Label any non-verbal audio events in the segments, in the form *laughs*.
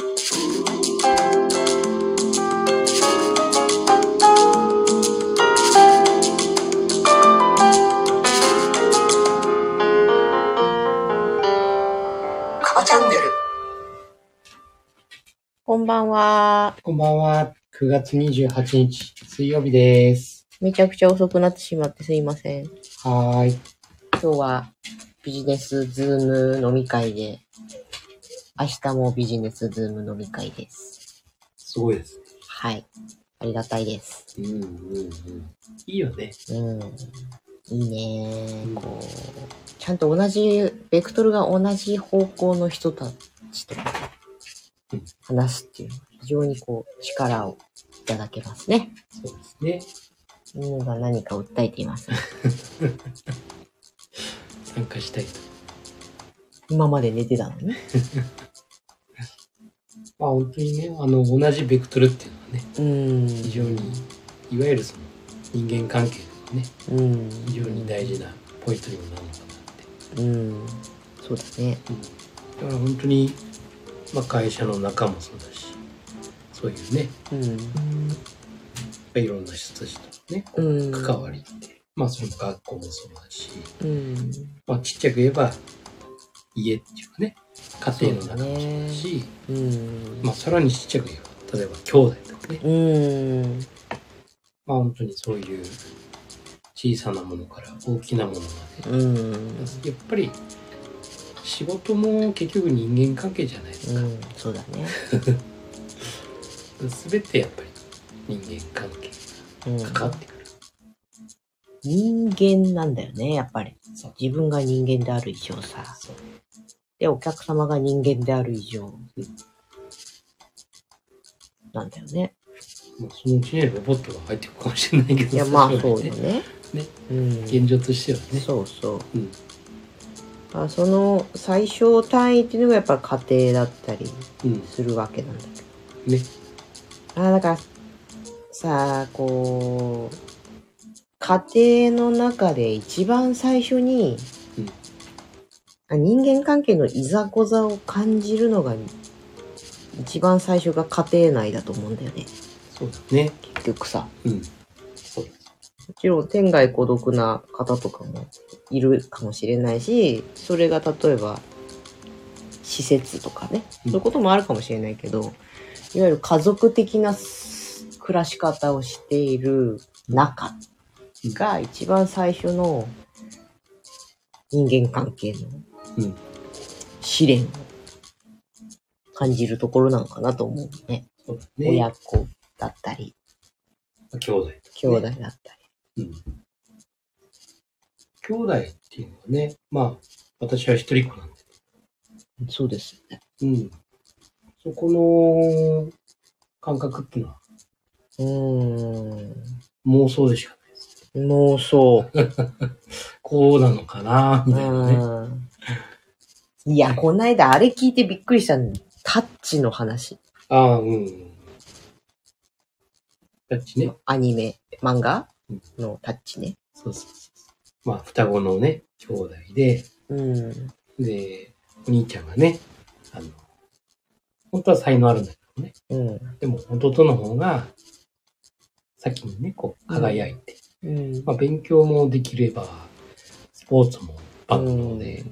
カバチャンネル。こんばんは。こんばんは。9月28日、水曜日です。めちゃくちゃ遅くなってしまってすいません。はーい。今日はビジネスズーム飲み会で、明日もビジネスズーム飲み会です。すごいですね。はい。ありがたいです。うんうんうん。いいよね。うん。いいねうんこう、ちゃんと同じ、ベクトルが同じ方向の人たちとうん話すっていう非常にこう、力をいただけますね。そうですね。みんなが何か訴えています。*laughs* 参加したいと。今まで寝てたのに。まあ本当にね、あの、同じベクトルっていうのはね、うん。非常に、いわゆるその、人間関係のね、うん。非常に大事なポイントにもなるのかなって。うん。そうだね。だから本当に、まあ会社の中もそうだし、そういうね、うん。いろんな人たちとね、関わりって、まあその学校もそうだし、うん。まあちっちゃく言えば家っていうかね家庭の中もそうだしうん。まあさらにちっちゃく言えば例えば兄弟とかねうん。まあ本当にそういう小さなものから大きなものまでうん。やっぱり仕事も結局人間関係じゃないですか、うん。そうだね。*laughs* 全てやっぱり人間関係うんが関わってくる、人間なんだよね、やっぱり。自分が人間である以上さ。そうで、お客様が人間である以上。なんだよね。まあ、そのうちにロボットが入ってくるかもしれないけどいや、まあ将そう来だね。*laughs* ねうん。現状としてはねそうそう。うんあその最小単位っていうのがやっぱり家庭だったりうんするわけなんだけど。ねあだからさあこう家庭の中で一番最初に、あ人間関係のいざこざを感じるのが一番最初が家庭内だと思うんだよね。そうだね。結局さ。うん。そうもちろん天涯孤独な方とかもいるかもしれないしそれが例えば施設とかね。うん。そういうこともあるかもしれないけど、いわゆる家族的なす暮らし方をしている中が一番最初の人間関係のうん試練を感じるところなのかなと思うね。そうだね親子だったり、兄弟ね兄弟だったり。うん。兄弟っていうのはね、まあ、私は一人っ子なんで。そうですよね。うん。そこの感覚っていうのはうーん。妄想でしかないです。妄想。*laughs* こうなのかなみたいなね。うん。いや、こないだあれ聞いてびっくりしたの。タッチの話。ああ、うん。タッチね。アニメ、漫画？うんのタッチね。そうそうそう。まあ、双子のね、兄弟で、うん。で、お兄ちゃんがね、あの、本当は才能あるんだけどね。うん。でも、弟の方が、先にね、こう、輝いて、うん。まあ、勉強もできれば、スポーツも万能で、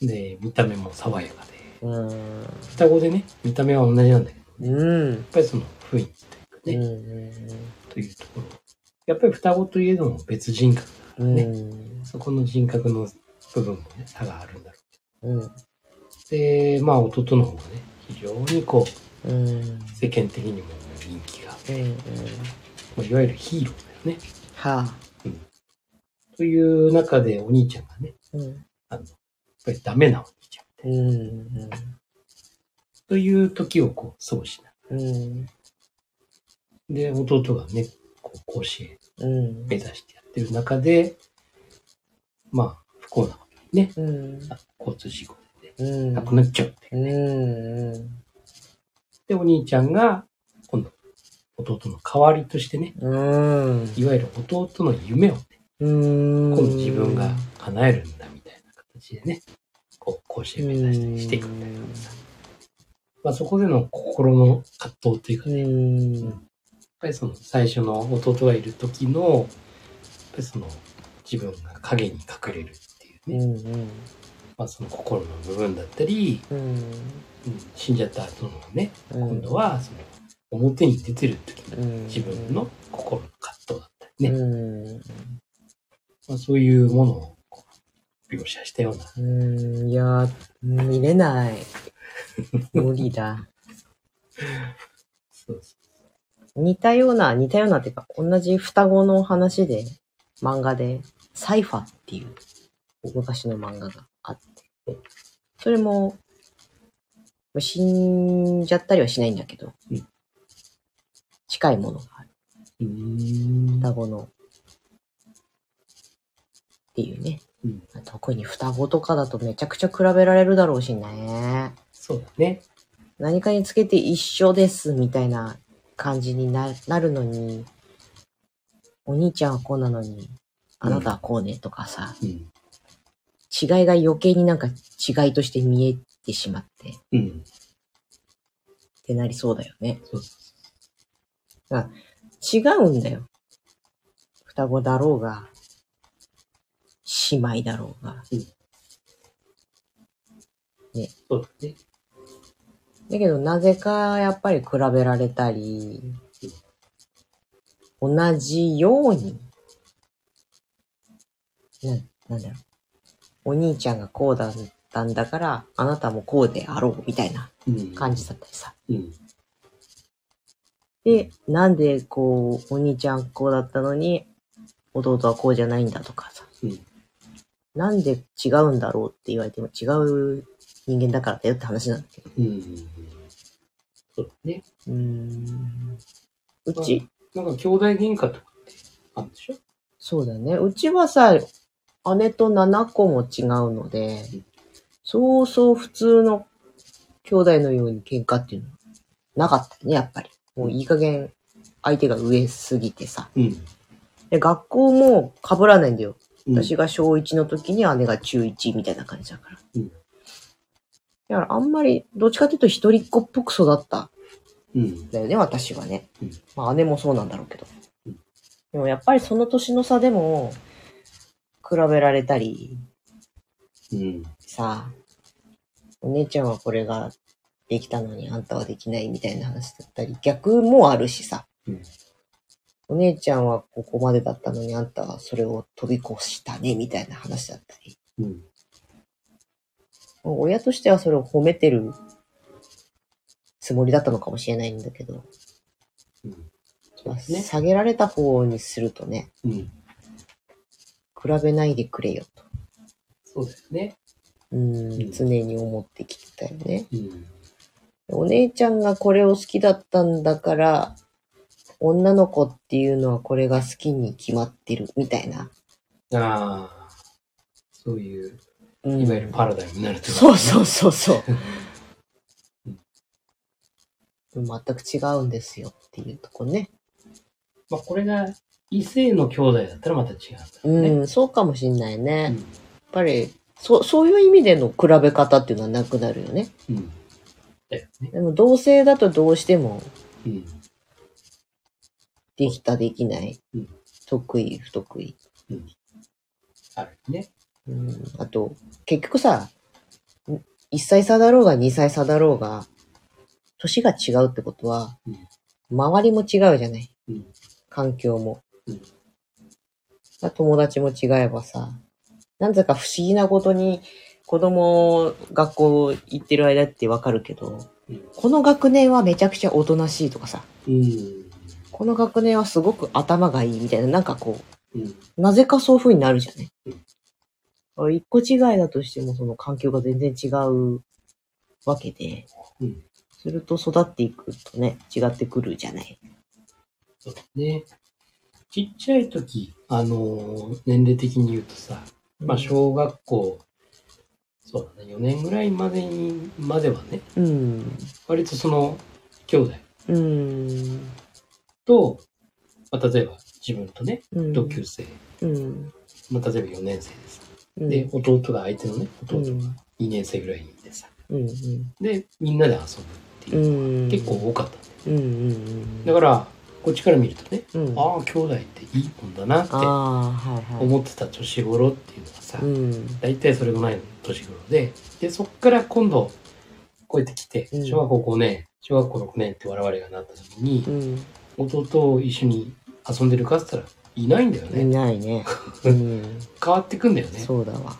で、見た目も爽やかで、うん。双子でね、見た目は同じなんだけど、やうん。っぱりその雰囲気というかね、うん。というところ。やっぱり双子といえども別人格だからね、うん。そこの人格の部分もね、差があるんだろうん。う。で、まあ、弟の方がね、非常にこう、うん。世間的にも人気が、うん。まあいわゆるヒーローだよね。はあ。という中でお兄ちゃんがね、うん。あの、ぱりダメなお兄ちゃん。うん。という時をこう過ごしな。うん。で、弟がね、こう甲子園うん。目指してやってる中で、まあ、不幸なことにね、交通事故で、ね、うん。亡くなっちゃうっていう。うん。で、お兄ちゃんが、今度、弟の代わりとしてね、うん。いわゆる弟の夢をね、うん。今度自分が叶えるんだみたいな形でね、こう、甲子園目指したりしていくみたいなさ。まあそこでの心の葛藤っていうかうね、やっん。ぱりその最初の弟がいる時の、やっぱりその自分が影に隠れるっていううね、ん。まあその心の部分だったり、死んじゃった後のね、うん今度はその表に出てる時のうん自分の心の葛藤だったりね、うん。まあ、そういうものを描写したような、うん。いやー、見れない。*laughs* 無理だ。そうそ似たような、似たようなっていうか、同じ双子の話で、漫画で、サイファっていう昔の漫画があって、それも、死んじゃったりはしないんだけど、うん近いものがある。双子の、っていうね。うん特に双子とかだとめちゃくちゃ比べられるだろうしね。そうだね。何かにつけて一緒ですみたいな感じにななるのに、お兄ちゃんはこうなのに、あなたはこうねとかさ、うん。違いが余計になんか違いとして見えてしまってっうん。てなりそうだよね。そうそ違うんだよ。双子だろうが、姉妹だろうが。う。そうだね。だけどなぜかやっぱり比べられたり、同じように、な、なんだろう。お兄ちゃんがこうだったんだから、あなたもこうであろうみたいなうん。感じだったりさ。うん。で、なんでこう、お兄ちゃんこうだったのに、弟はこうじゃないんだとかさ。うんなんで違うんだろうって言われても違う人間だからだよって話なんだけど。うん。そうだね。うーん。うち、なんか兄弟喧嘩とかってあるんでしょ？そうだね。うちはさ、姉と7個も違うのでうん、そうそう普通の兄弟のように喧嘩っていうのはなかったよね、やっぱり。もういい加減相手が上すぎてさ。うん。で、学校も被らないんだよ。うん私が小1の時に姉が中1みたいな感じだから。うんだからあんまり、どっちかっていうと一人っ子っぽく育ったんうん。だよね、私はねうん。まあ姉もそうなんだろうけどうん。でもやっぱりその年の差でも、比べられたり、うん。さ、お姉ちゃんはこれができたのにあんたはできないみたいな話だったり、逆もあるしさ。うんお姉ちゃんはここまでだったのにあんたはそれを飛び越したねみたいな話だったり。うん。親としてはそれを褒めてるつもりだったのかもしれないんだけど、うん。まあね。下げられた方にするとね、うん。比べないでくれよと。そうだよね。うんうん常に思ってきてたよね。うん。お姉ちゃんがこれを好きだったんだから、女の子っていうのはこれが好きに決まってるみたいな。ああ。そういう、うんいわゆるパラダイムになるってことそうそうそうそう *laughs* うん。全く違うんですよっていうとこね。まあこれが異性の兄弟だったらまた違うんだろう。ん、そうかもしんないね。やっうん。ぱり、そそういう意味での比べ方っていうのはなくなるよね。うん。だよね。でも同性だとどうしてもうん。できたできない、うん得意不得意。あるね。うん、あと、結局さ、1歳差だろうが2歳差だろうが、年が違うってことは、周りも違うじゃない。うん。環境も。うん友達も違えばさ、なんだか不思議なことに子供学校行ってる間ってわかるけど、うんこの学年はめちゃくちゃおとなしいとかさ、うん。この学年はすごく頭がいいみたいな、なんかこうなぜかそういう風になるじゃないうんあ一個違いだとしてもその環境が全然違うわけで、うんすると育っていくとね、違ってくるじゃない。そうだね。ちっちゃい時、あのー年齢的に言うとさ、まあ小学校、そうだね、4年ぐらいまでに、まではね、うん。割とその、兄弟うん。と、まあ、例えば自分とね、うん。同級生、うん。まあ、例えば4年生です。うん。で、弟が相手のね、弟がうん2年生ぐらいにいてさ、うん。うん。で、みんなで遊ぶっていう結構多かったんだようんうんうん。だからこっちから見るとね、うん、ああ兄弟っていいもんだなって。思ってた年頃っていうのがさ、うん。大体それぐらいの年頃ででそっから今度こうやって来てうん小学校5年小学校6年って我々がなった時にう、ん。弟と一緒に遊んでるかって言ったらいないんだよいね、ないね。*laughs* うん。変わってくんだよねそうだわ。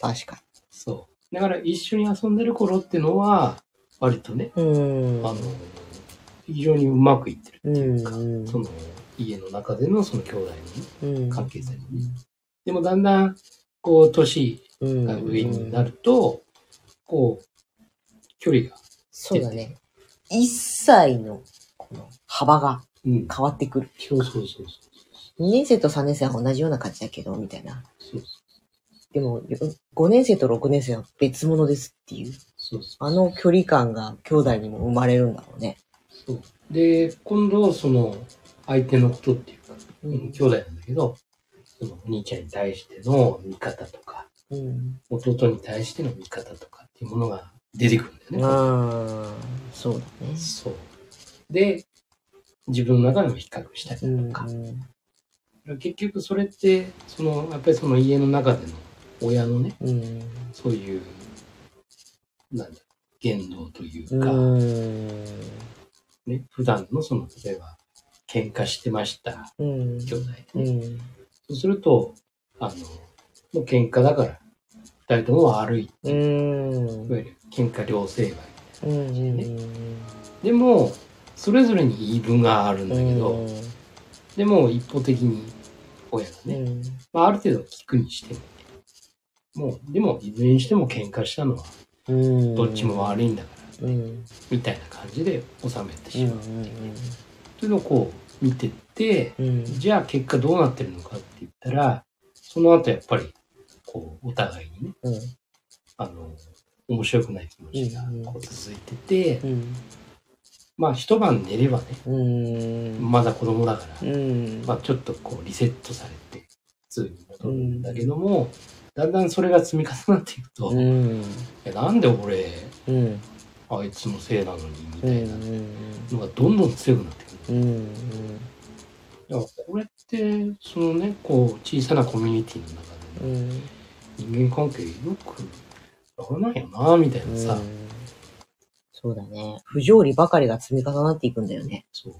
確かそうだから一緒に遊んでる頃っていうのは割とね、に。うん。あの非常にうまくいってるうっていうか、ん。その家の中でのその兄弟の。関係性にねでもだんだんこう年うん。が上になると、こう距離が、そうだね。一歳のこの幅がうん、変わってくる。そうそうそうそう2年生と3年生は同じような感じだけど、みたいな。そうでも、5年生と6年生は別物ですっていう、そうそあの距離感が兄弟にも生まれるんだろうね。うそうで今度その相手のことっていうか、ううん兄弟なんだけどそのお兄ちゃんに対しての見方とかうん。弟に対しての見方とかっていうものが出てくるんだよね。ああ、そうだね。そうで自分の中でも比較したりうん。とか、結局それってそのやっぱりその家の中での親のねうん。そういうなんだ言動といううか、ん。ね、普段のその例えば喧嘩してましたうん。兄弟うで、ねん。そうするとあのもう喧嘩だから二人とも悪いってういう、ん。いわゆる喧嘩両成敗うん。でもそれぞれに言い分があるんだけど、でも一方的に親がね、うん。まあ、ある程度聞くにしてももうでもいずれにしても喧嘩したのはうん。どっちも悪いんだから、うん。みたいな感じで収めてうん。しまう、というのをこう見てってうん。じゃあ結果どうなってるのかって言ったらその後やっぱりこうお互いにねうん。あの面白くない気持ちがうんこう続いてて、うん。まあ一晩寝ればねうん。まだ子供だから、うん。まあ、ちょっとこうリセットされて普通に戻るんだけども、だんだんそれが積み重なっていくと、いうん。やなんで俺うん。あいつのせいなのにみたういな。ん。のがどんどん強くなってくる。うん。だからこれってそのねこう小さなコミュニティの中で。人間関係よくやらないよなみたいなさ、そうだね。不条理ばかりが積み重なっていくんだよね。そう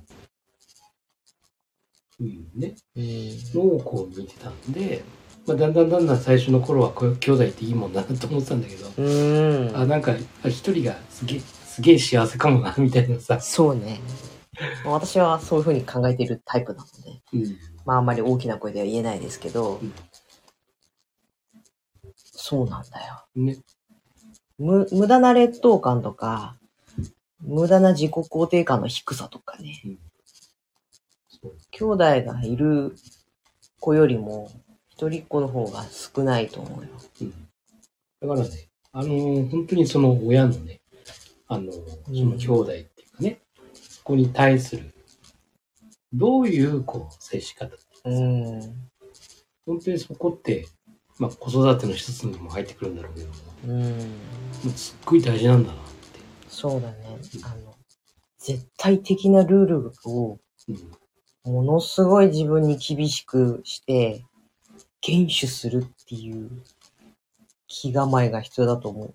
そういうねうん。のをこう見てたんで、まあ、だんだんだんだん最初の頃は兄弟っていいもんだなと思ってたんだけど、うん。あなんかあ一人がすげえすげえ幸せかもなみたいなさ、そうね。私はそういうふうに考えているタイプなので、うんまああんまり大きな声では言えないですけど、うんそうなんだよ。ねむ、無駄な劣等感とか、無駄な自己肯定感の低さとかね。そう兄弟がいる子よりも、一人っ子の方が少ないと思うよ。うんだからね、あのー本当にその親のね、あのーその兄弟っていうかね、そこに対する、どういうこう接し方うん。本当にそこって、まあ子育ての一つにも入ってくるんだろうけども、うん。もうすっごい大事なんだな。そうだね。あの、絶対的なルールをうんものすごい自分に厳しくして、厳守するっていう気構えが必要だと思う。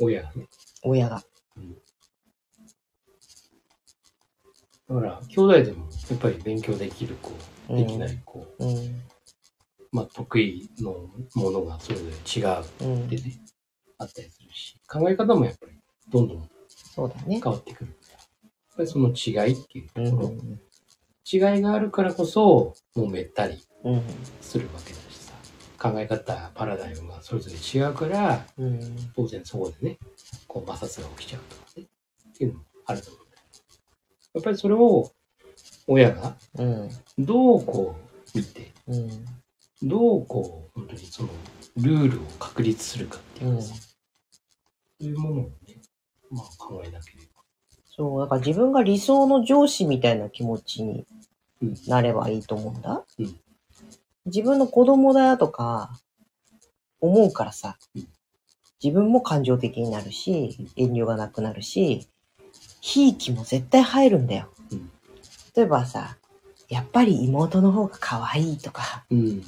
親がね。親が。だから、兄弟でもやっぱり勉強できる子、うんできない子、うん。まあ得意のものがそれぞれ違ううんって。ね、あったりするし、考え方もやっぱりどんどんそうだね。変わってくる。やっぱりその違いっていうとうころ、ん。違いがあるからこそ、もうめったりうん。するわけだしさ、考え方、パラダイムがそれぞれ違うから、うん。当然そこでね、こう摩擦が起きちゃうとかね、っていうのもあると思うんだよ。やっぱりそれを親がうん。どうこう見て、うん。どうこう、本当にそのルールを確立するかっていうかさ、そういうものをね、まあ考えなければ。そう、だから自分が理想の上司みたいな気持ちにうんなればいいと思うんだ。うん自分の子供だとか思うからさうん、自分も感情的になるし、遠慮がなくなるし、ひいきも絶対入るんだよ。うん例えばさ、やっぱり妹の方が可愛いとか、うん。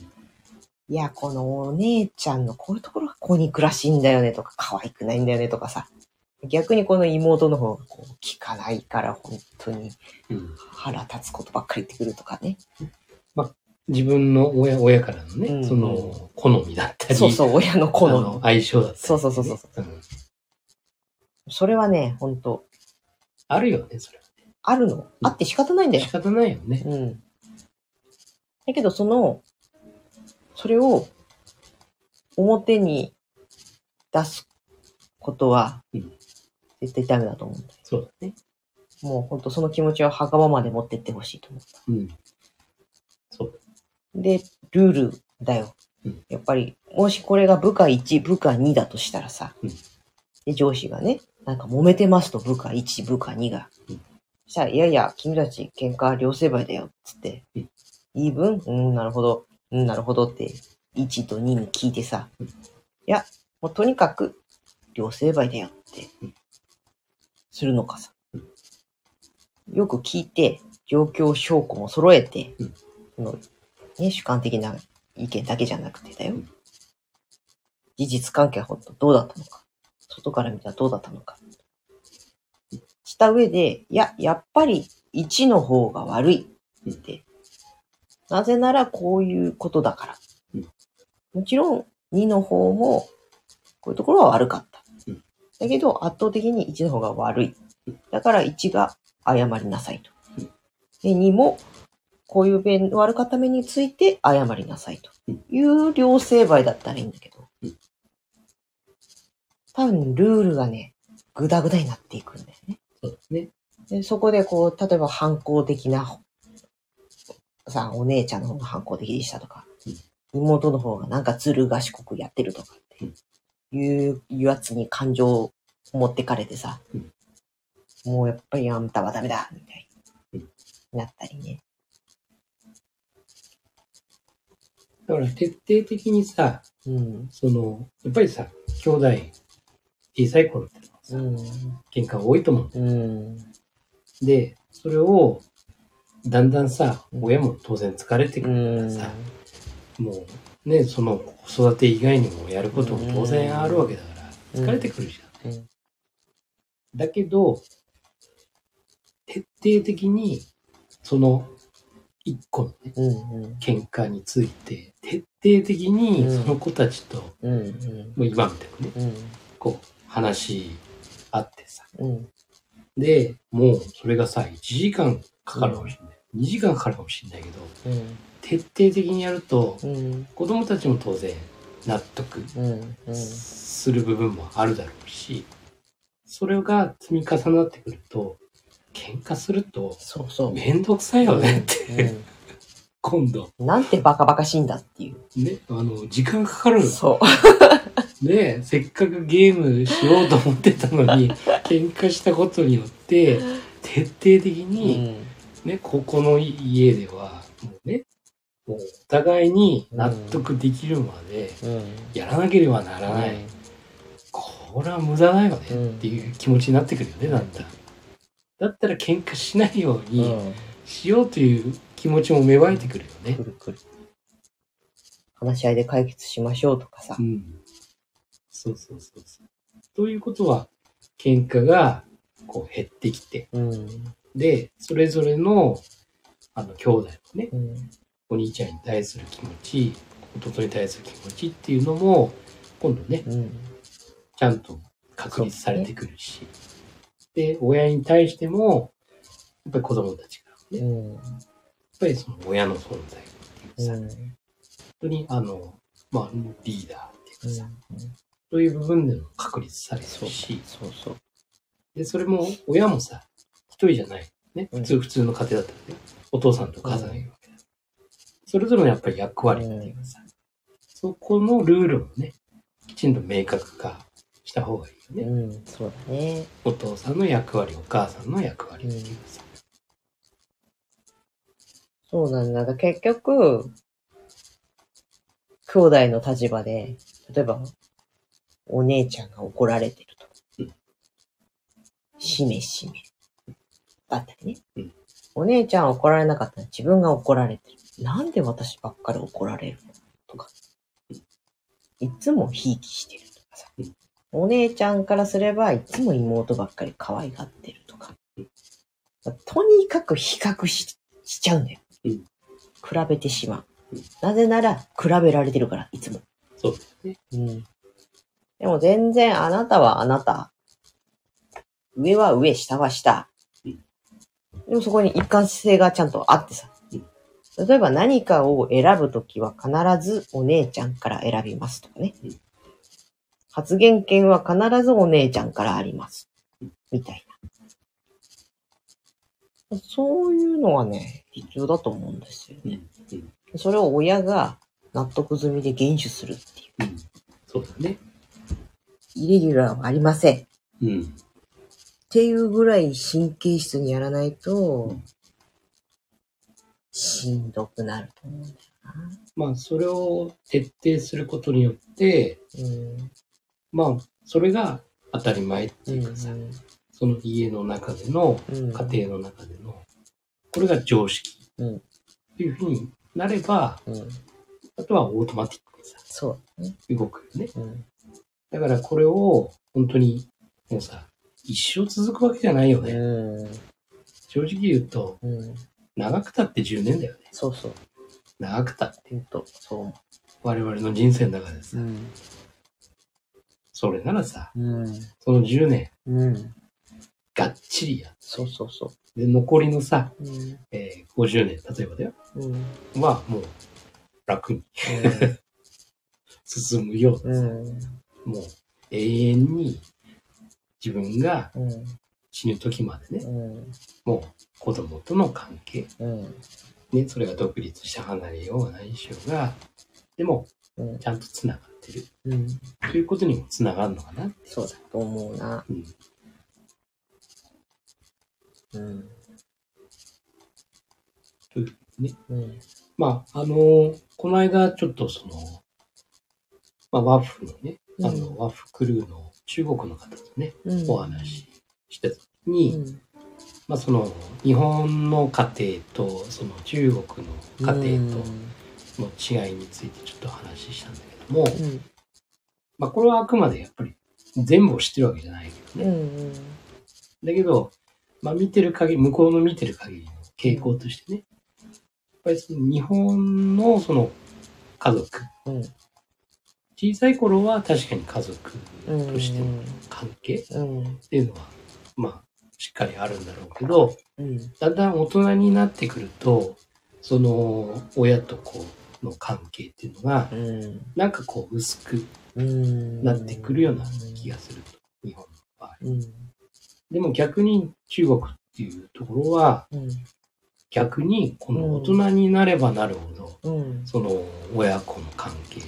いや、このお姉ちゃんのこういうところがこう憎らしいんだよねとか、可愛くないんだよねとかさ。逆にこの妹の方がこう聞かないから本当にうん。腹立つことばっかり言ってくるとかね。自分の親、親からのね、うんその、好みだったり、そうそう、親の好あのみ。相性だったり、そうそうそうそううんそれはね、本当あるよね、それはね。あるの？あって仕方ないんだよ仕。方ないよね。うん。だけど、その、それを表に出すことはうん、絶対ダメだと思うんだよ。そうだね。もう本当その気持ちを墓場まで持ってってほしいと思った。うん。そうで、ルールだようん。やっぱり、もしこれが部下1、部下2だとしたらさうん、で、上司がね、なんか揉めてますと部下1、部下2がうん。そしたら、いやいや、君たち喧嘩両成敗だよ、つってうん。言い分うん、なるほど。うん、なるほどって、1と2に聞いてさ、うんいや、もうとにかく、両成敗だよってうん、するのかさうん。よく聞いて、状況証拠も揃えてうん、そのね、主観的な意見だけじゃなくてだようん。事実関係は本当どうだったのか。外から見たらどうだったのか。した上で、いや、やっぱり1の方が悪いって。なぜならこういうことだからうん。もちろん2の方もこういうところは悪かったうん。だけど圧倒的に1の方が悪いうん。だから1が謝りなさいとうん。で、2もこういう面悪かった面について謝りなさいという両成敗だったらいいんだけどうん、多分ルールがね、ぐだぐだになっていくんだよね。そうですね。でそこでこう、例えば反抗的な、さ、お姉ちゃんの方が反抗的でしたとか、妹の方がなんかずる賢くやってるとかっていうやつに感情を持ってかれてさ、うんもうやっぱりあんたはダメだみたいうんになったりね。だから徹底的にさ、うん。その、やっぱりさ、兄弟、小さい頃ってさ、うん。喧嘩多いと思ううん。で、それを、だんだんさ、うん親も当然疲れてくうるからん。さ、もう、ね、その子育て以外にもやることも当然あるわけだから、疲れてくるじゃん。うんだけど、徹底的に、その、一個のね、うん。うん。喧嘩について、徹底的にうんその子たちと、もうん。う今みたいにね、うん。こう、話し合ってさ。うん。で、もうそれがさ、1時間かかるかもしれない。2時間かかるかもしれないけど、うん。徹底的にやると、うん。子供たちも当然納得。する部分もあるだろうし、それが積み重なってくると、喧嘩すると、そうそう。めんどくさいよねって、う今度、ん。なんてバカバカしいんだっていう。ね、あの、時間かかるの。そう。*laughs* ね、せっかくゲームしようと思ってたのに、*laughs* 喧嘩したことによって、徹底的に、ね、ここの家では、もうね、もうお互いに納得できるまでうん。やらなければならない。これは無駄だよねっていう気持ちになってくるよね、だんだん。だったら喧嘩しないよううにん。しようという気持ちも芽生えてくるよねく。るくる。話し合いで解決しましょうとかさう。ん。そうそうそうそう。ということは、喧嘩がこう減ってきて、うん。で、それぞれの、あの、兄弟のね、うん。お兄ちゃんに対する気持ち、弟に対する気持ちっていうのも、今度ね、うん。ちゃんと確立されてくるし、で、親に対しても、やっぱり子供たちからもね、うん。やっぱりその親の存在っていうさ、うん。本当にあの、まあ、リーダーっていうかさ、うん。そういう部分でも確立されてそうるし、そうそう。で、それも親もさ、一人じゃない。ね、うん普通、普通の家庭だったらね、お父さんとお母さんがいるわけだ。それぞれのやっぱり役割っていうかさ、そこのルールもね、きちんと明確化した方がいいよね。うん。そうだね。お父さんの役割、お母さんの役割うかさ。そうなんだ。結局、兄弟の立場で、例えば、お姉ちゃんが怒られてるとうん。しめしめ。あったりね。うんお姉ちゃんは怒られなかったら自分が怒られてる。なんで私ばっかり怒られるの？とか。いつもひいきしてる。お姉ちゃんからすればいつも妹ばっかり可愛がってるとかうん。とにかく比較ししちゃうんだよ。うん比べてしまううん。なぜなら比べられてるから、いつも。そうですね。うん。でも全然あなたはあなた。上は上、下は下。うんでもそこに一貫性がちゃんとあってさうん。例えば何かを選ぶときは必ずお姉ちゃんから選びますとかねうん。発言権は必ずお姉ちゃんからあります。みたいな。そういうのはね、必要だと思うんですよね。うん。うん。それを親が納得済みで厳守するっていう。うん。そうだね。イレギュラーはありません。っうん。ていうぐらい神経質にやらないとうん、しんどくなると思うんだよまあ、それを徹底することによって、な。まあ、それが当たり前ってうん。いうかさ、その家の中での、うん。家庭の中での、これが常識うんっていうふうになれば、うん。あとはオートマティックにさ、そうだね。動くよね。うん。だからこれを本当にもうさ、一生続くわけじゃないよね。うん。正直言うと、うん。長くたって10年だよね。そうそう。長くたって。ほんと、そう思我々の人生の中でさ、う。うん。それならさ、うん。その10年、うん。がっちりやっそうそうそて、で、残りのさ、う。うん。えー50年、例えばだよ。うん。は、もう、楽にうん *laughs* 進むようなさ、うん。もう、永遠に自分がうん。死ぬ時までね、うん。もう子供との関係、うん。ね、それが独立して離れようが何しようが、でも、うん。ちゃんと繋がってる。うん。ということにも繋がるのかな。そうだと思うな。うん。うん。というね。うん。まあ、あのーこの間ちょっとその、まあ、ワッフのね、あの、うんワッフクルーの中国の方とね、うん。お話ししてた時に、うん。まあ、その、日本の家庭と、その中国の家庭との違いについてちょっと話したんだけども、うん。まあ、これはあくまでやっぱり全部を知ってるわけじゃないけどうね。ん。だけど、まあ、見てる限り、向こうの見てる限りの傾向としてね、やっぱりその日本のその家族、うん。小さい頃は確かに家族うん。としての関係っうん。ていうのは、まあ、しっかりあるんだろうけど、うん。だんだん大人になってくると、その親と子の関係っていうのが、うん。なんかこう薄くうん。なってくるような気がすると、日本の場合。うん。でも逆に中国っていうところは、うん。逆にこの大人になればなるほど、うん。その親子の関係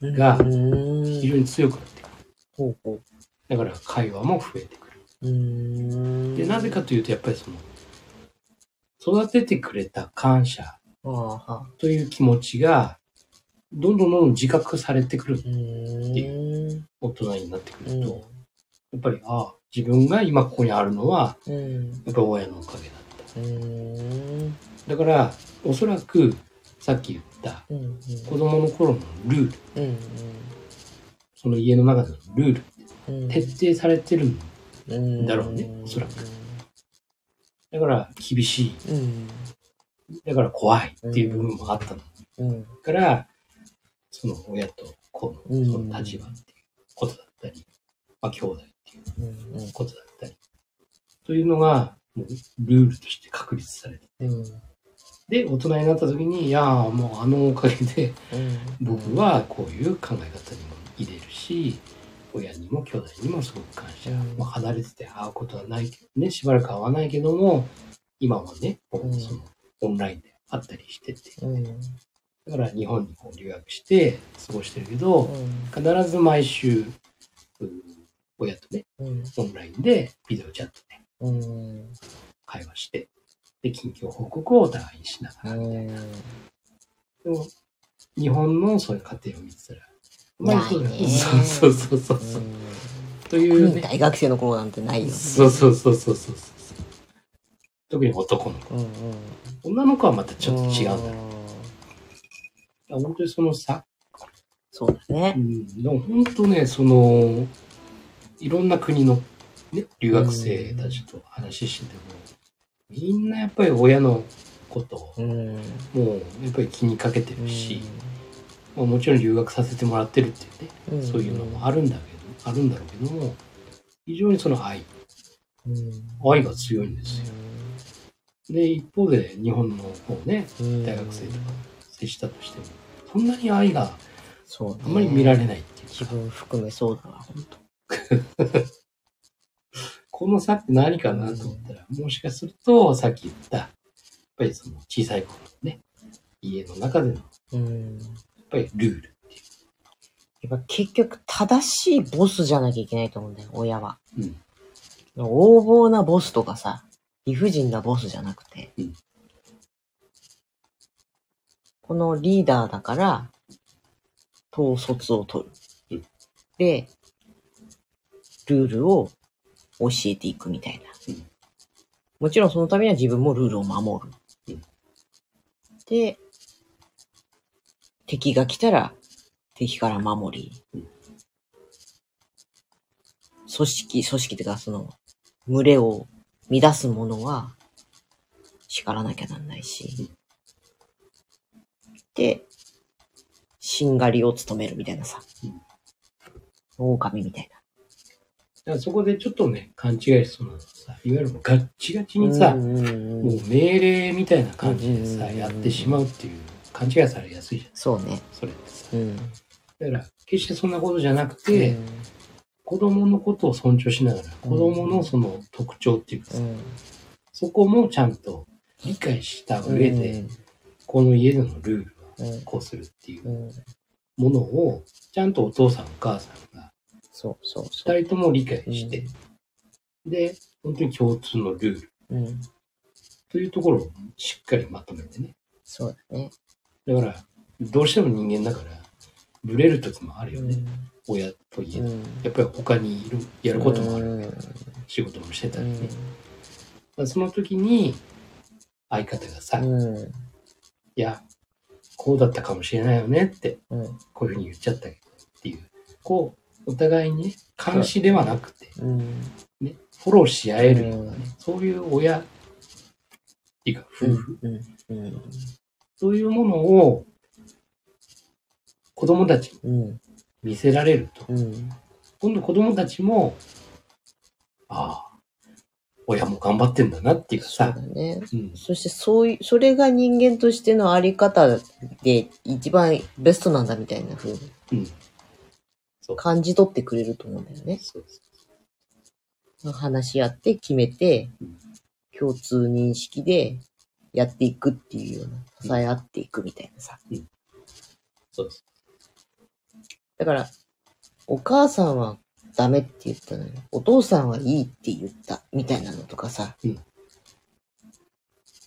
うん。がうん。非常に強くなってくる。だから会話も増えてくる。で、なぜかというと、やっぱりその、育ててくれた感謝という気持ちが、どんどんどんどん自覚されてくる。うん。大人になってくうん。ると、やっぱり、ああ、自分が今ここにあるのは、うん。やっぱり親のおかげだった。うん。だから、おそらく、さっき言った、うん。子供の頃のルール、うん。その家の中でのルール、うん。徹底されてるんだろうねおそらくだから、厳しい。うん。だから怖いっていう部分もあったの。うん。だから、その親と子のうんその立場っていうことだったり、まあ兄弟っていううん。ことだったり、というのが、もうルールとして確立されて。うん。で、大人になった時に、いやーもうあのおかげで、うん。僕はこういう考え方にも入れるし、親にも兄弟にもすごく感謝。うんまあ、離れてて会うことはないけどね、しばらく会わないけども、今はね、そのオンラインで会ったりしてて、うん。だから日本にこう留学して過ごしてるけど、うん。必ず毎週、う親とね、うん。オンラインでビデオチャットでうん。会話して、で、近況報告をお互いにしながらみたいな。でも、日本のそういう家庭を見てたら、ないそうそうそうそうそう。というね。大学生の頃なんてないよ。そうそうそうそうそうそう。特に男の子。うんうん。女の子はまたちょっと違うんだよ。うん本当にそのさ、そうだねう。ん、でも本当ね、その、いろんな国の、ね、留学生たちと話してても、みんなやっぱり親のことを、うん。もうやっぱり気にかけてるし、まあもちろん留学させてもらってるっていうね、うんそういうのもあるんだけど、あるんだろうけども、非常にその愛、うん。愛が強いんですよ。で、一方で日本の方ね、うん大学生とか接したとしても、そんなに愛がそう、ね。あんまり見られないっていう自か、分含めそうだわ、本当 *laughs* この差って何かなと思ったら、もしかすると、さっき言った、やっぱりその小さい頃のね、家の中での、やっうん。ぱりルールっていやっぱ結局正しいボスじゃなきゃいけないと思うんだよ、親は。う。うん。横暴なボスとかさ、理不尽なボスじゃなくて、うんこのリーダーだから、統率を取る。うんで、ルールを教えていくみたいな。うんもちろんそのためには自分もルールを守る。うんで、敵が来たら敵から守り、うん組織、組織っていうかその、群れを乱すものは叱らなきゃなんないし、で、しんがりを務めるみたいなさ、狼みたいだからそこでちょっとね、勘違いしそうなのはさ、いわゆるもうガッチガチにな。さ、うんうんうんもう命令みたいな感じでさ、うんやってしまうっていう、勘違いされやすいじゃん、そうね。それってさ。うん。だから、決してそんなことじゃなくて、子供のことを尊重しながら、子供のその特徴っていうかさ、うん。そこもちゃんと理解した上で、この家でのルールはうん、こうするっていううん。ものを、ちゃんとお父さんお母さんがそうそう。二人とも理解して、で、本当に共通のルールうん。というところをしっかりまとめてね。そうだね。だから、どうしても人間だから、ブレる時もあるよね。親といえど。うん。やっぱり他にいる、やることもある。うん。仕事もしてたうんりね。まあその時に、相方がさ、いうん。や、こうだったかもしれないよねって、うん。こういうふうに言っちゃったっていう、こう、お互いにね、監視ではなくて、うん。ね、フォローし合えるようなね、うんそういう親、っていうか夫婦、うん。うん。そういうものを子供たちにうん。見せられると、うん。今度子供たちも、ああ、親も頑張ってんだなっていうかそうさだ、ね。うん、そしてそういう、それが人間としてのあり方で一番ベストなんだみたいな風にうん、そう感じ取ってくれると思うんだよね。そうです。話し合って決めてうん、共通認識でやっていくっていうような、支え合っていくみたいなさ。そうです。だから、お母さんはダメって言ったのに、お父さんはいいって言ったみたいなのとかさ、うん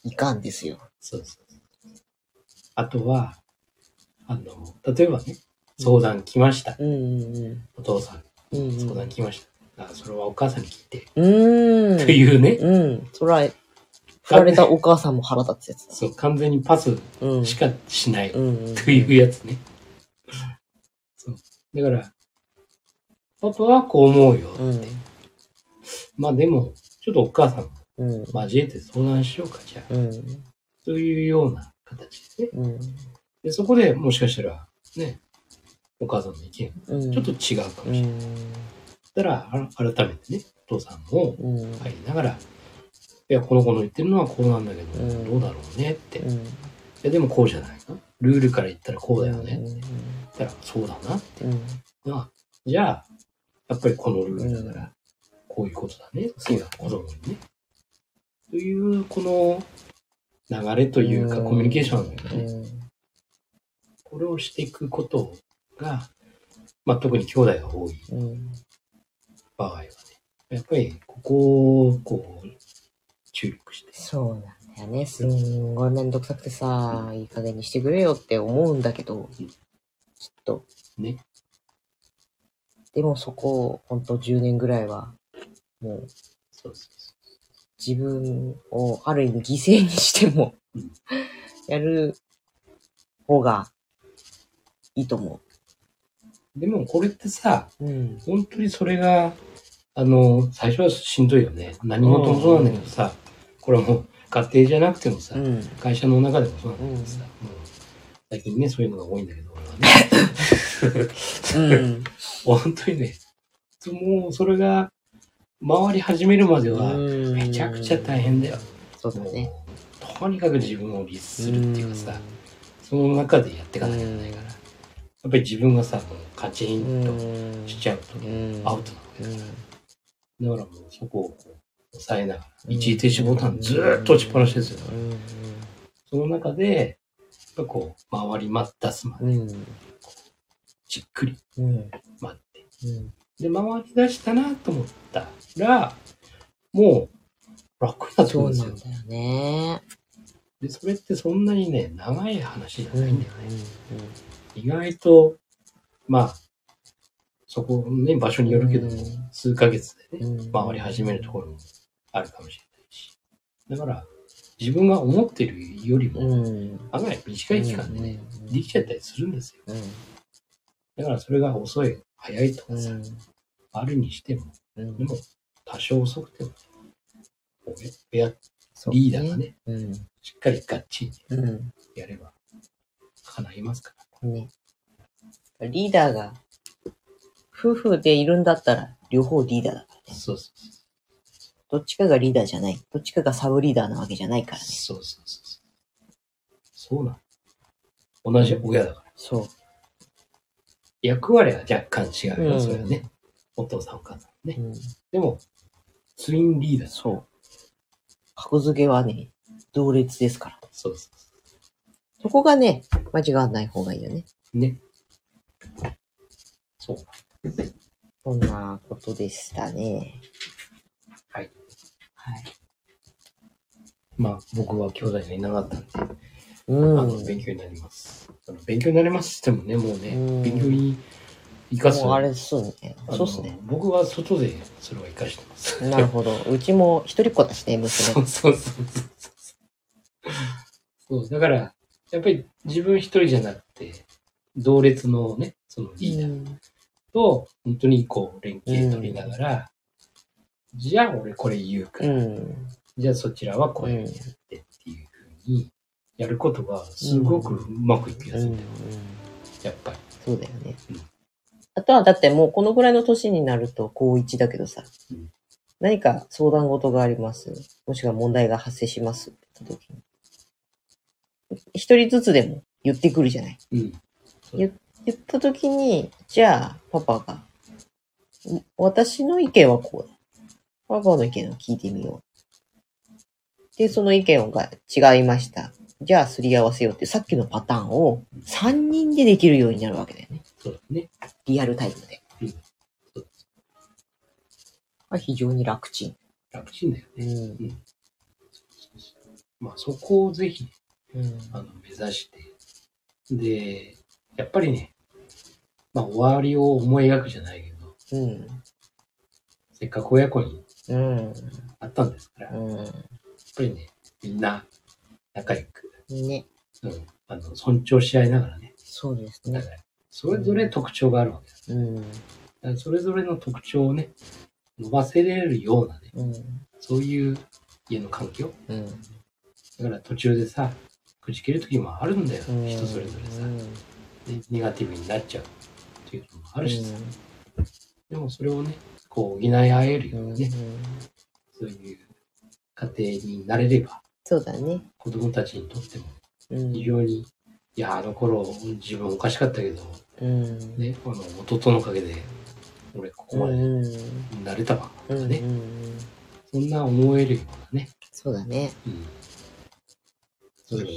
いかんですよ。そうです。あとは、あの、例えばね、相談来ました。うんうんお父さん、うん。うん相談来ました。あそれはお母さんに聞いて。うん。うというね、ん。そら、振られたお母さんも腹立つやつだ。そう、完全にパスうん。しかしないとうんうん。いうやつね。そう。だから、パパはこう思うよって。うん。まあでも、ちょっとお母さん。交えて相談しようか、じゃあ。うん。というような形でね。うん。で、そこでもしかしたら、ね、お母さんの意見、うん。ちょっと違うかもしれない。うん。たら、あ改めてね、お父さんもうん。入りながら、いや、この子の言ってるのはこうなんだけど、うんどうだろうねって。いうん。や、でもこうじゃないのルールから言ったらこうだよねって。うん言ったら、そうだなって。うん。まあ、じゃあ、やっぱりこのルールだから、こういうことだねっていう子供にね。という、この流れというか、うんコミュニケーションだよね。うん。これをしていくことが、まあ、特に兄弟が多いうん。場合はね、やっぱりここをこう注力して、そうなんだよね。すんごいめんどくさくてさ、いい加減にしてくれよって思うんだけど、うんちょっと、ね。でもそこを、ほんと10年ぐらいは、もう、そうそうそ自分をある意味犠牲にしてもうん、やる方がいいと思でもこれってさ、う。うん。本当にそれが、あの、最初はしんどいよね。何事もそうなんだけどさ、これはもう家庭じゃなくてもさ、うん。会社の中でもそうなんだけどさ、もう最近ね、そういうのが多いんだけど、俺はね。うん。本当にね、もうそれが回り始めるまでは、うんめちゃくちゃ大変だよ。そうだね。とにかく自分を律するっていうかさ、その中でやっていかなきゃいけないから、やっぱり自分がさ、もうカチンとしちゃうとうん。アウトなわけうん。だから、だからもうそこをこう抑えながら、一時停止ボタンずーっと押しっぱなしですよ。うん。その中で、やっぱこう、回りま出すまで、うん。じっくりうん。待って。うん。で、回り出したなと思ったら、もう楽になってくそるんですよ。うなんだよね。で、それってそんなにね、長い話じゃうん。ないんだよね。意外と、まあ、そこね、場所によるけども、うん数ヶ月でね、うん。回り始めるところもあるかもしれないし。だから、自分が思ってるよりも、うん。案外短い期間でね、できちゃったりするんですよ。うん。だからそれが遅い、早いとかさ、うん。あるにしても、うんでも、多少遅くても、こうねペアそうリーダーがね、うん。しっかりがっちりうん。やれば、叶いますから。ね。リーダーが、夫婦でいるんだったら、両方リーダーだからね。そうそうどっちかがリーダーじゃない。どっちかがサブリーダーなわけじゃないからね。そう。そうそうそう。そうなの。同じ親だから。そう。役割は若干違うよ、うんそれはね。お父さんお母さんね。うん。でも、ツインリーダー。そう。格付けはね、同列ですから。そうそうそそこがね、間違わない方がいいよね。う。ね。そう。そんなことでしたね。はい。はい。まあ、僕は兄弟がいなかったんで、うん。あの、勉強になります。あの勉強になりますってもね、もうね、うん勉強に生かす。あれそうね。そうっすね。僕は外でそれを生かしてます。なるほど。うちも一人っ子だしね、娘。そうそうそうそう。そう、だから、やっぱり自分一人じゃなくて、同列のね、そのリーダーうんと、本当にこう、連携取りながら、じゃあ俺これ言うから、うん。じゃあそちらはこれやってっていうふうにやることがすごくうまくいくやうんつだよ、やっぱり。そうだよねうん。あとは、だってもうこのぐらいの年になると高一だけどさうん、何か相談事があります？もしくは問題が発生しますって言った時に。一人ずつでも言ってくるじゃない？うん。言った時に、じゃあ、パパが、ん私の意見はこうだ。パパの意見を聞いてみよう。で、その意見が違いました。じゃあ、すり合わせようって、さっきのパターンを3人でできるようになるわけだよね。そうだね。リアルタイムで。うんそうあ非常に楽ちん。楽ちんだよね。うん。まあそこをぜひ、うん。あの、目指して、で、やっぱりね、まあ終わりを思い描くじゃないけど、うん。せっかく親子にうん。なったんですから、やっうぱりね、みんな仲良く、ん。ね。うん、あの、尊重し合いながらね、そうですね。それぞれ特徴があるわけだ。うん。それぞれの特徴をね、伸ばせれるようなね、うん。そういう家の環境。うん。だから途中でさ、くじける時もあるんだよ、うん人それぞれさ、うんでネガティブになっちゃうっていうのもあるしさ、でもそれをね、こう補い合えるようなね、そういう家庭になれれば、そうだね。子供たちにとってもうん。非常に、いや、あの頃自分おかしかったけど、うん。ね、あの、弟のおかげで、俺ここまでうん。なれたわ、とうん。かね、うん。そんな思えるようなね、そうだね。うん。それを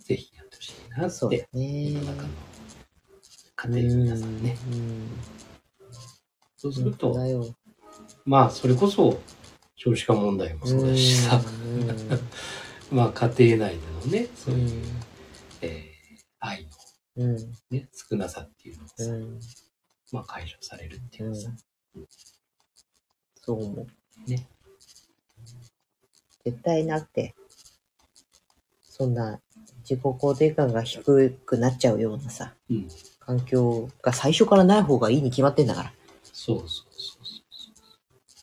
ぜひやってほしいなっそうだて、ね。世の中の家庭の皆さんね。うん。そうすると。まあ、それこそ少子化問題もそうだしさ、*laughs* まあ、家庭内でのね、そううん。いう、えー愛のうん。ね、少なさっていうのがさ、うん。まあ、解消されるっていうかさ、そう思う。ね。絶対なくて、そんな自己肯定感が低くなっちゃうようなさ、うん。環境が最初からない方がいいに決まってんだから。そうそうそう。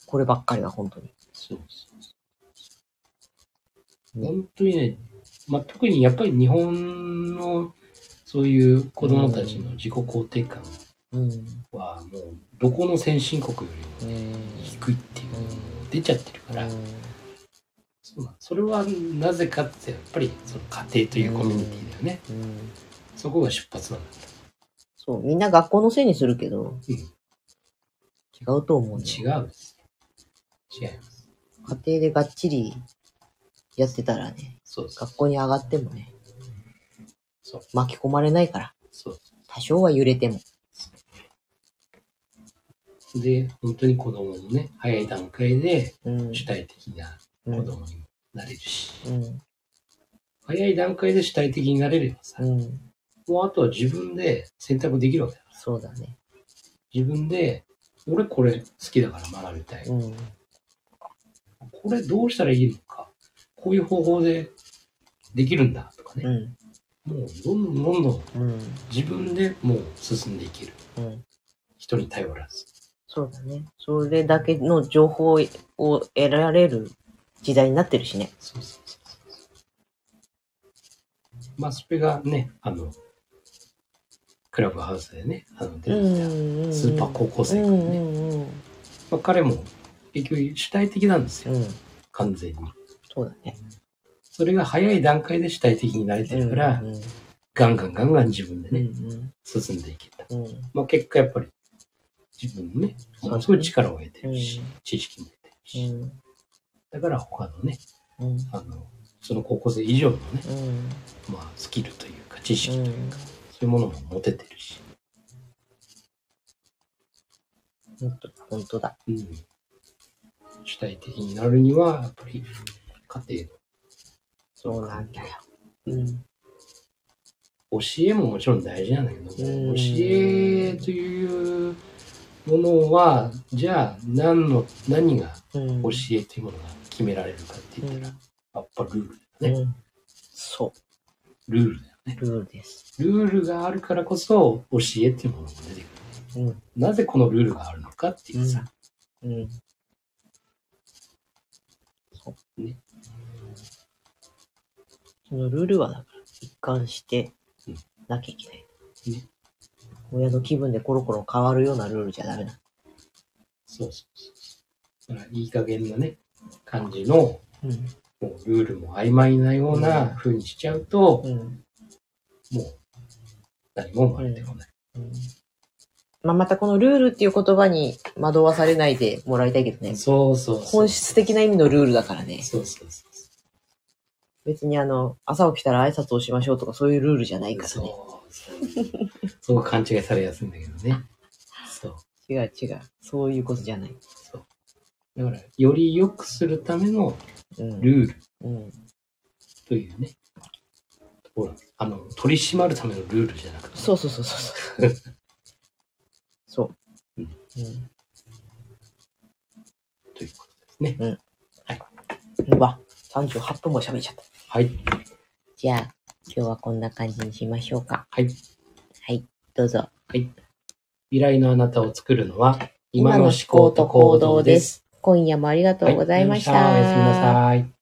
こればっかりは本当に。そうそう本当にね、まあ、特にやっぱり日本のそういう子供たちの自己肯定感うん。はもうどこの先進国よりもうん。低いっていうのが出ちゃってるから、うんそれはなぜかってやっぱりその家庭というコミュニティだよね。うんそこが出発なんだそう、みんな学校のせいにするけど、うん違うと思う、ね。違うんです。違います。家庭でがっちりやってたらね、そうです。学校に上がってもね、そう巻き込まれないから、そう多少は揺れても。で、本当に子供のね、早い段階でうん。主体的なうん。子供にもなれるし、うん。早い段階で主体的になれればさ、うん。もうあとは自分で選択できるわけだから。そうだね。自分で、俺これ好きだから学びたい。うん。これどうしたらいいのか。こういう方法でできるんだとかね。うん。もうどんどんどんどんうん。自分でもう進んでいける。うん。人に頼らず。そうだね。それだけの情報を得られる時代になってるしね。そうそうそうそう。まあそれがね、あの、クラブハウスでね、あの出てきたんスーパー高校生うんがね。まあ、彼も結局主体的なんですよ、うん。完全に。そうだね。それが早い段階で主体的になれてるから、うんうんガンガンガンガン自分でね、うん進んでいけた。うん。まあ結果やっぱり自分のね、ものすごい力を得てるし、うん知識も得てるし、うん。だから他のね、うん。あの、その高校生以上のね、うん。まあスキルというか知識といううんか、そういうものも持ててるし、本当だ。本当だ。うん、主体的になるには、やっぱり家庭そうなんだよ。うん。教えももちろん大事なんだけども、うん教えというものは、じゃあ何の、何がうん。教えというものが決められるかって言ったら、やっぱルールだよね。うん。そルールだよね。う。ルールです。ルールがあるからこそ教えっていうものが出てくる。うん。なぜこのルールがあるのかっていうさ、うん。そう。ね。そのルールはだから一貫してうんなきゃいけない。ね親の気分でコロコロ変わるようなルールじゃダメだ。そうそうそう。だからいい加減なね、感じの、うん。もうルールも曖昧なような風にしちゃうと、うん。もう何も生まれてこない。うんまあ、またこのルールっていう言葉に惑わされないでもらいたいけどね。そうそうそう。本質的な意味のルールだからね。そうそうそうそ別にあの、朝起きたら挨拶をしましょうとかそういうルールじゃなう。いからね。そうそう。そう勘違いされやすいんだけどね。そう。違う違う。そういうことじゃない。そう。だから、より良くするためのうん。ルールうん。というね、ところなんですあの、取り締まるためのルールじゃなくて、そうそうそうそうそう。*laughs* そう。うんうん。ということですね。うわ、38分も喋っちゃった。はい。じゃあ、今日はこんな感じにしましょうか。はい。はい、どうぞ。未来のあなたを作るのは、今の思考と行動です。今夜もありがとうございました。はいありがとうございましたおやすみなさい。